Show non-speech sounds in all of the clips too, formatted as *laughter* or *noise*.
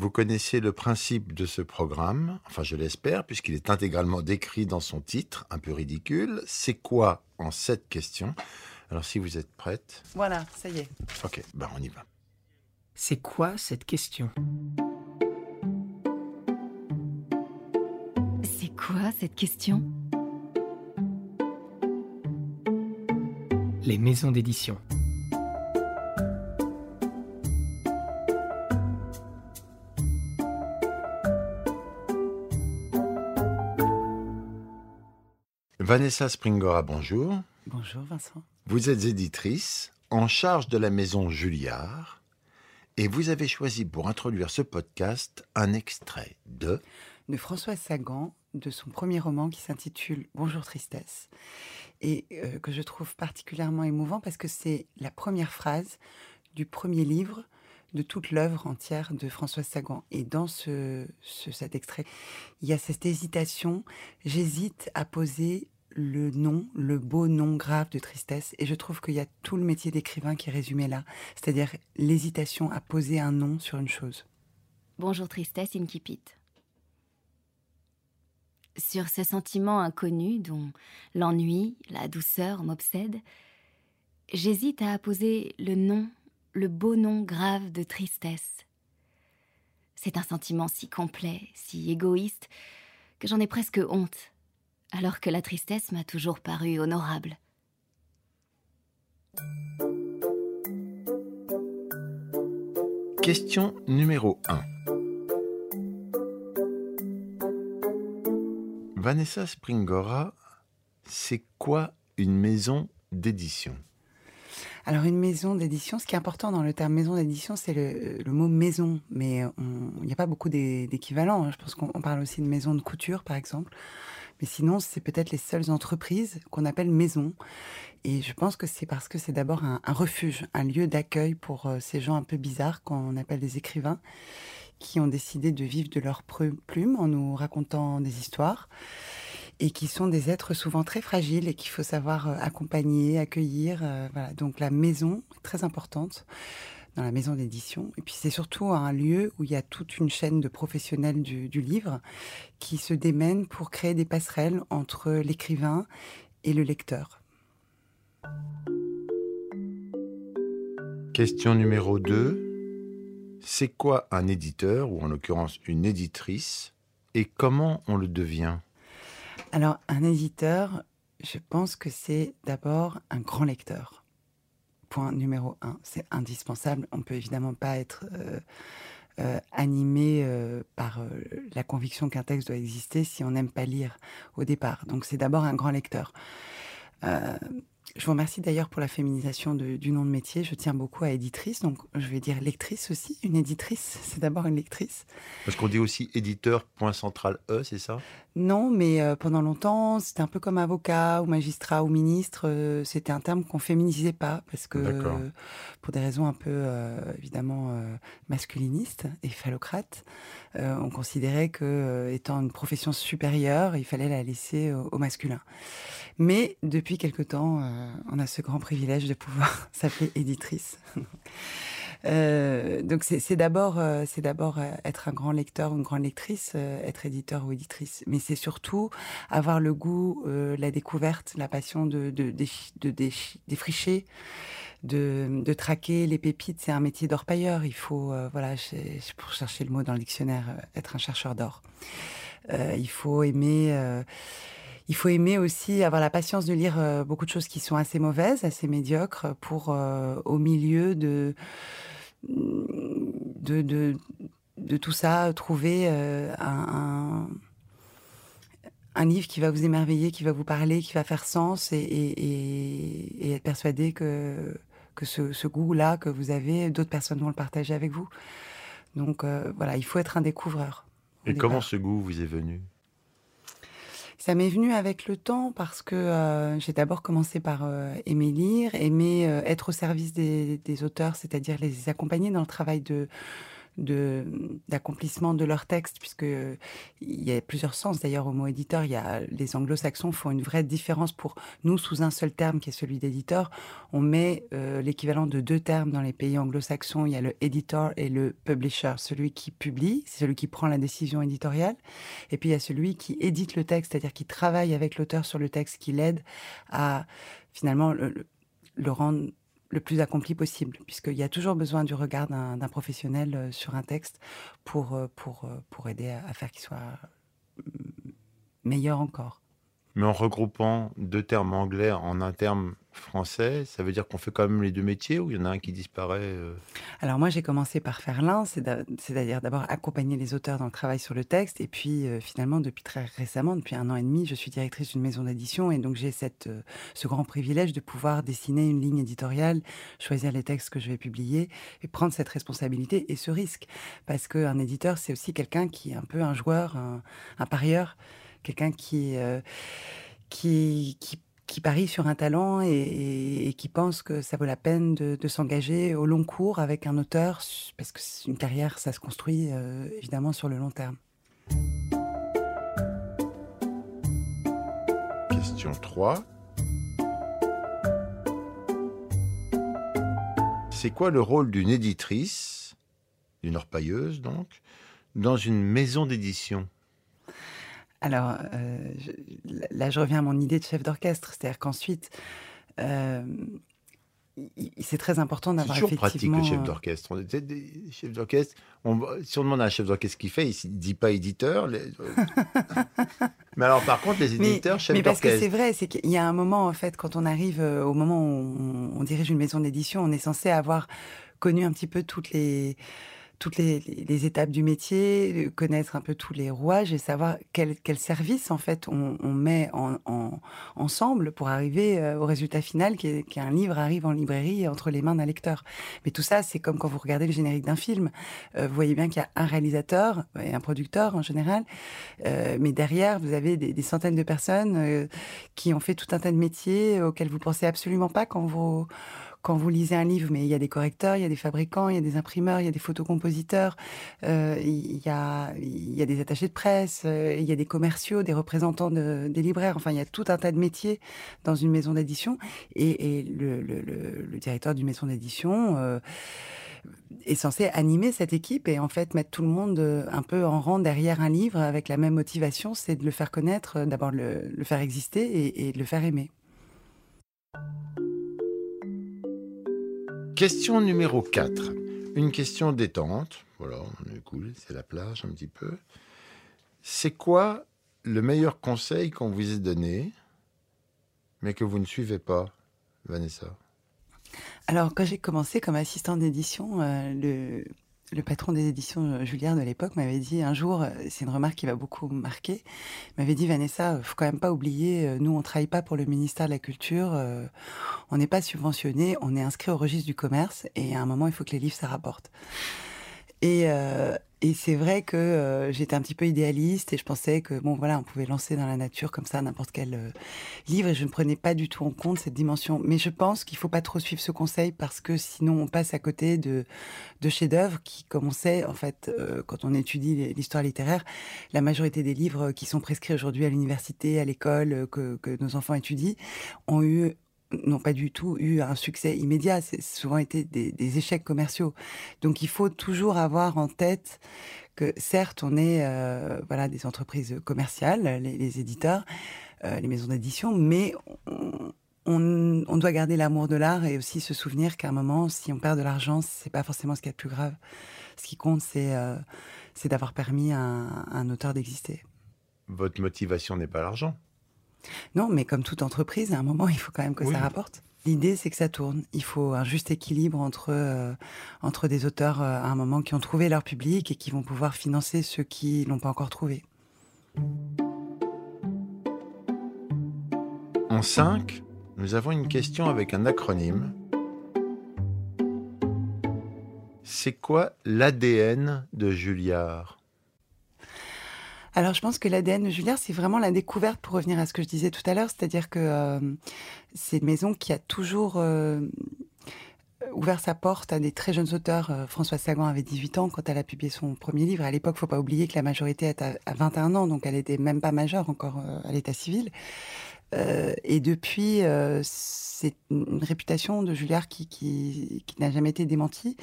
Vous connaissez le principe de ce programme, enfin je l'espère, puisqu'il est intégralement décrit dans son titre, un peu ridicule. C'est quoi en cette question? Alors si vous êtes prête. Voilà, ça y est. Ok, ben on y va. C'est quoi cette question? C'est quoi cette question? Les maisons d'édition. Vanessa Springora, bonjour. Bonjour Vincent. Vous êtes éditrice en charge de la maison Julliard et vous avez choisi pour introduire ce podcast un extrait de De François Sagan, de son premier roman qui s'intitule Bonjour Tristesse, et euh, que je trouve particulièrement émouvant parce que c'est la première phrase du premier livre de toute l'œuvre entière de François Sagan. Et dans ce, ce- cet extrait, il y a cette hésitation. J'hésite à poser le nom, le beau nom grave de tristesse. Et je trouve qu'il y a tout le métier d'écrivain qui est là. C'est-à-dire l'hésitation à poser un nom sur une chose. Bonjour tristesse incipit. Sur ce sentiment inconnu dont l'ennui, la douceur m'obsèdent, j'hésite à apposer le nom, le beau nom grave de tristesse. C'est un sentiment si complet, si égoïste, que j'en ai presque honte, alors que la tristesse m'a toujours paru honorable. question numéro 1. Vanessa Springora, c'est quoi une maison d'édition? Alors une maison d'édition, ce qui est important dans le terme maison d'édition, c'est le, le mot maison, mais il n'y a pas beaucoup d'é- d'équivalents. hein. Je pense qu'on on parle aussi de maison de couture, par exemple. Mais sinon, c'est peut-être les seules entreprises qu'on appelle maison. Et je pense que c'est parce que c'est d'abord un, refuge, un lieu d'accueil pour euh, ces gens un peu bizarres qu'on appelle des écrivains, qui ont décidé de vivre de leur plume en nous racontant des histoires et qui sont des êtres souvent très fragiles et qu'il faut savoir euh, accompagner, accueillir. euh. Donc la maison est très importante dans la maison d'édition. Et puis c'est surtout un lieu où il y a toute une chaîne de professionnels du, du livre qui se démènent pour créer des passerelles entre l'écrivain et le lecteur. Question numéro 2. C'est quoi un éditeur, ou en l'occurrence une éditrice, et comment on le devient? Alors un éditeur, je pense que c'est d'abord un grand lecteur. Point numéro un, c'est indispensable. On peut évidemment pas être euh, euh, animé euh, par la conviction qu'un texte doit exister si on n'aime pas lire au départ. Donc c'est d'abord un grand lecteur. Je vous remercie d'ailleurs pour la féminisation de- du nom de métier. Je tiens beaucoup à éditrice, donc je vais dire lectrice aussi. Une éditrice, *laughs* c'est d'abord une lectrice. Parce qu'on dit aussi éditeur, point central E, c'est ça? Non, mais euh, pendant longtemps, c'était un peu comme avocat ou magistrat ou ministre. euh, c'était un terme qu'on féminisait pas parce que, euh, pour des raisons un peu évidemment masculinistes et phallocrates, on considérait que étant une profession supérieure, il fallait la laisser au, au masculin. Mais depuis quelque temps, on a ce grand privilège de pouvoir *laughs* s'appeler éditrice. *laughs* Euh, donc c'est d'abord euh, c'est d'abord euh, être un grand lecteur ou une grande lectrice, euh, être éditeur ou éditrice, mais c'est surtout avoir le goût, euh, la découverte, la passion de défricher, de, de traquer les pépites. C'est un métier d'orpailleur. Il faut euh, voilà pour chercher le mot dans le dictionnaire, euh, être un chercheur d'or. Euh, il faut aimer. Il faut aimer aussi avoir la patience de lire euh, beaucoup de choses qui sont assez mauvaises, assez médiocres, pour euh, au milieu de de, de, de tout ça trouver euh, un, un, livre qui va vous émerveiller, qui va vous parler, qui va faire sens et, et, et- et être persuadé que, que ce, ce goût-là que vous avez, d'autres personnes vont le partager avec vous. Donc voilà, il faut être un découvreur. Et comment ce goût vous est venu? Ça m'est venu avec le temps parce que euh, j'ai d'abord commencé par euh, aimer lire, aimer euh, être au service des, des auteurs, c'est-à-dire les accompagner dans le travail de, d'accomplissement de, leur texte, puisque il y a plusieurs sens d'ailleurs au mot éditeur. Il y a, les anglo-saxons font une vraie différence pour nous sous un seul terme qui est celui d'éditeur. On met euh, l'équivalent de deux termes dans les pays anglo-saxons. Il y a le editor et le publisher. Celui qui publie, c'est celui qui prend la décision éditoriale. Et puis il y a celui qui édite le texte, c'est-à-dire qui travaille avec l'auteur sur le texte, qui l'aide à finalement le rendre le plus accompli possible, puisqu'il y a toujours besoin du regard d'un professionnel euh, sur un texte pour, euh, pour, euh, pour aider à, faire qu'il soit mm, meilleur encore. Mais en regroupant deux termes anglais en un terme français, ça veut dire qu'on fait quand même les deux métiers ou il y en a un qui disparaît euh Alors moi j'ai commencé par faire l'un, c'est-à-dire d'abord accompagner les auteurs dans le travail sur le texte et puis euh, finalement depuis très récemment, depuis un an et demi, je suis directrice d'une maison d'édition et donc j'ai euh, ce grand privilège de pouvoir dessiner une ligne éditoriale, choisir les textes que je vais publier et prendre cette responsabilité et ce risque. Parce qu'un éditeur c'est aussi quelqu'un qui est un peu un joueur, un, parieur, quelqu'un qui qui qui parie sur un talent et, qui pense que ça vaut la peine de, s'engager au long cours avec un auteur, parce que une carrière, ça se construit euh, évidemment sur le long terme. Question 3. C'est quoi le rôle d'une éditrice, d'une orpailleuse donc, dans une maison d'édition? Alors, euh, là, je reviens à mon idée de chef d'orchestre. C'est-à-dire qu'ensuite, euh, c'est très important d'avoir effectivement... Pratique, le chef d'orchestre. On chefs d'orchestre. si on demande à un chef d'orchestre ce qu'il fait, il ne dit pas éditeur. *laughs* mais alors, par contre, les éditeurs, chefs d'orchestre... Mais parce que c'est vrai, c'est qu'il y a un moment, en fait, quand on arrive euh, au moment où on dirige une maison d'édition, on est censé avoir connu un petit peu toutes les toutes les, étapes du métier, connaître un peu tous les rouages et savoir quel, service en fait on, met en, ensemble pour arriver euh, au résultat final qu'un livre arrive en librairie entre les mains d'un lecteur. Mais tout ça, c'est comme quand vous regardez le générique d'un film. Euh, vous voyez bien qu'il y a un réalisateur et un producteur en général, euh, mais derrière, vous avez des, des centaines de personnes qui ont fait tout un tas de métiers auxquels vous pensez absolument pas quand vous quand vous lisez un livre, mais il y a des correcteurs, il y a des fabricants, il y a des imprimeurs, il y a des photocompositeurs, euh, il, y a, il y a des attachés de presse, euh, il y a des commerciaux, des représentants des libraires. Enfin, il y a tout un tas de métiers dans une maison d'édition. Et, le, directeur d'une maison d'édition euh, est censé animer cette équipe et en fait mettre tout le monde un peu en rang derrière un livre avec la même motivation, c'est de le faire connaître, d'abord le, le faire exister et, et de le faire aimer. Question numéro 4. Une question détente. Voilà, on est cool, c'est la plage un petit peu. C'est quoi le meilleur conseil qu'on vous ait donné, mais que vous ne suivez pas, Vanessa? Alors, quand j'ai commencé comme assistante d'édition, euh, le, le patron des éditions euh, Julien de l'époque m'avait dit un jour, euh, c'est une remarque qui va beaucoup marquer, m'avait dit Vanessa, faut quand même pas oublier, euh, nous on travaille pas pour le ministère de la Culture, on n'est pas subventionné, on est inscrit au registre du commerce et à un moment il faut que les livres ça rapporte. Et, et c'est vrai que euh, j'étais un petit peu idéaliste et je pensais que bon voilà on pouvait lancer dans la nature comme ça n'importe quel euh, livre et je ne prenais pas du tout en compte cette dimension. Mais je pense qu'il faut pas trop suivre ce conseil parce que sinon on passe à côté de, chefs-d'œuvre qui, comme on sait en fait euh, quand on étudie l'histoire littéraire, la majorité des livres qui sont prescrits aujourd'hui à l'université, à l'école que nos enfants étudient ont eu n'ont pas du tout eu un succès immédiat. C'est souvent été des, échecs commerciaux. Donc il faut toujours avoir en tête que certes, on est euh, voilà des entreprises commerciales, les, éditeurs, euh, les maisons d'édition, mais on, doit garder l'amour de l'art et aussi se souvenir qu'à un moment, si on perd de l'argent, c'est pas forcément ce qui est le plus grave. Ce qui compte, c'est euh, d'avoir permis à un auteur d'exister. Votre motivation n'est pas l'argent. Non, mais comme toute entreprise, à un moment, *laughs* il faut quand même que ça rapporte. L'idée, c'est que ça tourne. Il faut un juste équilibre entre, euh, entre des auteurs euh, à un moment qui ont trouvé leur public et qui vont pouvoir financer ceux qui l'ont pas encore trouvé. En 5, nous avons une question avec un acronyme. C'est quoi l'ADN de Julliard? Alors, je pense que l'ADN de Julliard, c'est vraiment la découverte, pour revenir à ce que je disais tout à l'heure, c'est-à-dire que euh, c'est une maison qui a toujours euh, ouvert sa porte à des très jeunes auteurs. Euh, François Sagan avait 18 ans quand elle a publié son premier livre. À l'époque, faut pas oublier que la majorité est à, 21 ans, donc elle était même pas majeure encore à l'état civil. Euh, et depuis, euh, c'est une réputation de Julliard qui, qui, qui n'a jamais été démentie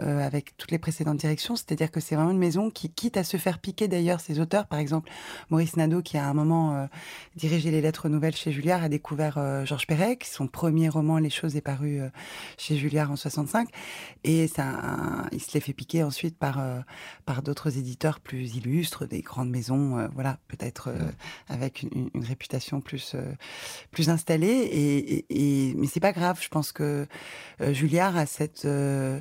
euh, avec toutes les précédentes directions. C'est-à-dire que c'est vraiment une maison qui, quitte à se faire piquer d'ailleurs ses auteurs, par exemple Maurice Nadeau, qui à un moment dirigé les lettres nouvelles chez Julliard, a découvert Georges Perec. Son premier roman, Les choses, est paru chez Julliard en 65. Et ça, un, il se l'est fait piquer ensuite par, par d'autres éditeurs plus illustres, des grandes maisons, voilà, peut-être avec une, une, réputation plus plus installé. Et, et, et mais c'est pas grave. Je pense que euh, Julliard a cette euh,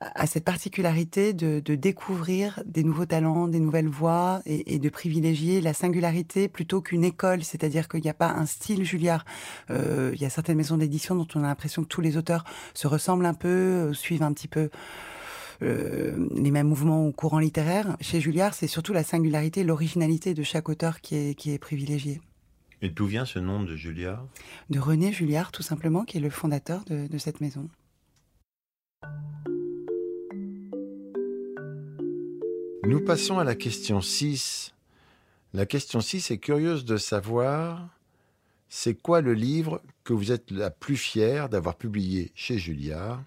a cette particularité de, découvrir des nouveaux talents, des nouvelles voix et, de privilégier la singularité plutôt qu'une école. C'est-à-dire qu'il n'y a pas un style Julliard. Euh, il y a certaines maisons d'édition dont on a l'impression que tous les auteurs se ressemblent un peu, euh, suivent un petit peu euh, les mêmes mouvements ou courants littéraires. Chez Julliard, c'est surtout la singularité, l'originalité de chaque auteur qui est, qui est privilégiée. Et d'où vient ce nom de Julliard De René Julliard, tout simplement, qui est le fondateur de, de cette maison. Nous passons à la question 6. La question 6 est curieuse de savoir c'est quoi le livre que vous êtes la plus fière d'avoir publié chez Julliard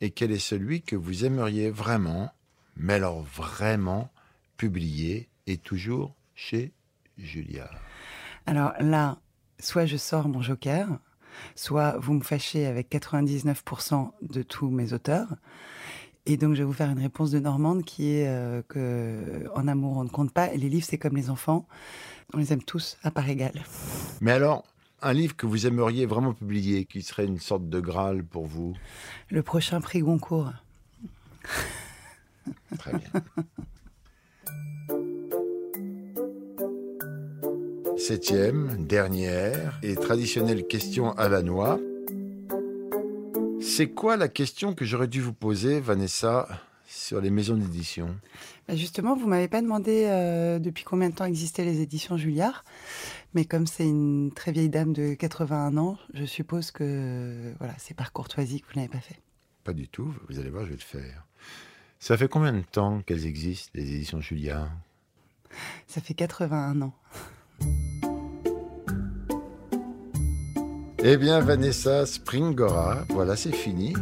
et quel est celui que vous aimeriez vraiment, mais alors vraiment, publier et toujours chez Julliard? Alors là, soit je sors mon joker, soit vous me fâchez avec 99% de tous mes auteurs. Et donc, je vais vous faire une réponse de Normande qui est euh, que en amour, on ne compte pas. Et les livres, c'est comme les enfants. On les aime tous à part égale. Mais alors, un livre que vous aimeriez vraiment publier, qui serait une sorte de Graal pour vous? Le prochain prix Goncourt. Très bien. *laughs* Septième, dernière et traditionnelle question à la noix. C'est quoi la question que j'aurais dû vous poser, Vanessa, sur les maisons d'édition? Bah Justement, vous m'avez pas demandé euh, depuis combien de temps existaient les éditions Julliard, mais comme c'est une très vieille dame de 81 ans, je suppose que voilà, c'est par courtoisie que vous l'avez pas fait. Pas du tout, vous allez voir, je vais le faire. Ça fait combien de temps qu'elles existent, les éditions Julliard? Ça fait 81 ans. Eh bien, Vanessa Springora, voilà, c'est fini.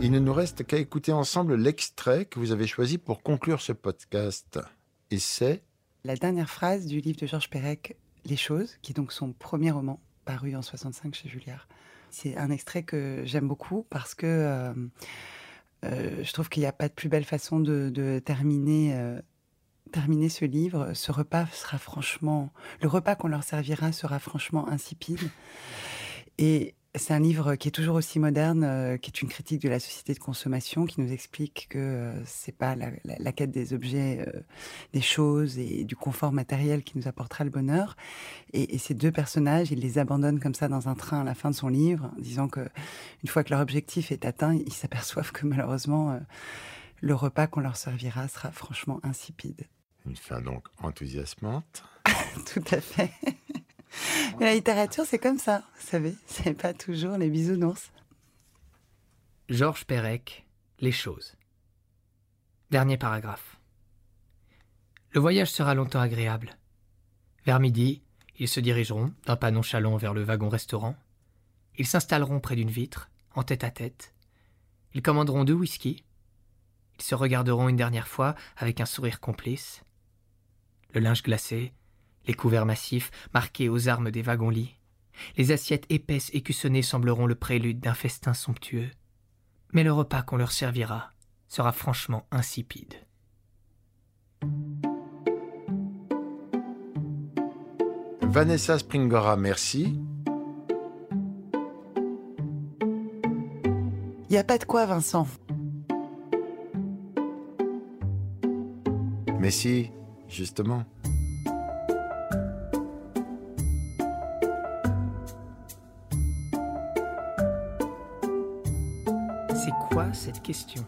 Il ne nous reste qu'à écouter ensemble l'extrait que vous avez choisi pour conclure ce podcast. Et c'est La dernière phrase du livre de Georges Perec, Les choses, qui est donc son premier roman, paru en 65 chez Julliard. C'est un extrait que j'aime beaucoup parce que euh, euh, je trouve qu'il n'y a pas de plus belle façon de, terminer euh, terminer ce livre, ce repas sera franchement, le repas qu'on leur servira sera franchement insipide. Et c'est un livre qui est toujours aussi moderne, euh, qui est une critique de la société de consommation, qui nous explique que euh, c'est pas la, quête des objets, euh, des choses et du confort matériel qui nous apportera le bonheur. Et, ces deux personnages, il les abandonne comme ça dans un train à la fin de son livre, disant que une fois que leur objectif est atteint, ils s'aperçoivent que malheureusement le repas qu'on leur servira sera franchement insipide. Une fin donc enthousiasmante. *laughs* Tout à fait. Mais la littérature, c'est comme ça, vous savez, c'est pas toujours les bisounours. Georges Perec, Les choses. Dernier paragraphe. Le voyage sera longtemps agréable. Vers midi, ils se dirigeront d'un pas nonchalant vers le wagon-restaurant. Ils s'installeront près d'une vitre, en tête à tête. Ils commanderont deux whisky. Ils se regarderont une dernière fois avec un sourire complice le linge glacé, les couverts massifs marqués aux armes des wagons-lits, les assiettes épaisses et cuissonnées sembleront le prélude d'un festin somptueux. Mais le repas qu'on leur servira sera franchement insipide. Vanessa Springora, merci. A pas de quoi, Vincent. Mais si, justement. C'est quoi cette question?